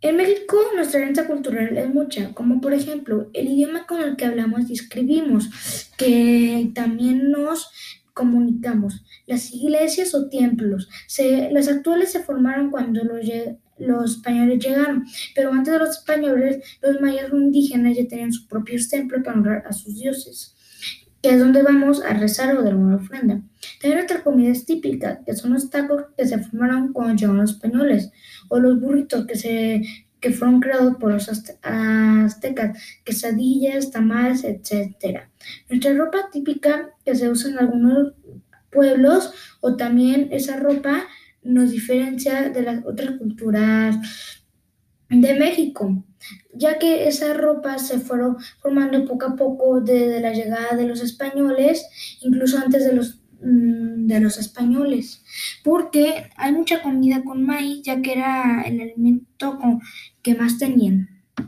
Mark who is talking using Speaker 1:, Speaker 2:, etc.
Speaker 1: En México nuestra herencia cultural es mucha, como por ejemplo el idioma con el que hablamos y escribimos, que también nos comunicamos. Las iglesias o templos, las actuales se formaron cuando los, los españoles llegaron, pero antes de los españoles, los mayas indígenas ya tenían sus propios templos para honrar a sus dioses que es donde vamos a rezar o dar una ofrenda. También otra comida es típica, que son los tacos que se formaron cuando llegaron los españoles, o los burritos que se que fueron creados por los azte- aztecas, quesadillas, tamales, etcétera. Nuestra ropa típica que se usa en algunos pueblos o también esa ropa nos diferencia de las otras culturas de México, ya que esa ropa se fueron formando poco a poco desde la llegada de los españoles, incluso antes de los mm, de los españoles, porque hay mucha comida con maíz, ya que era el alimento que más tenían.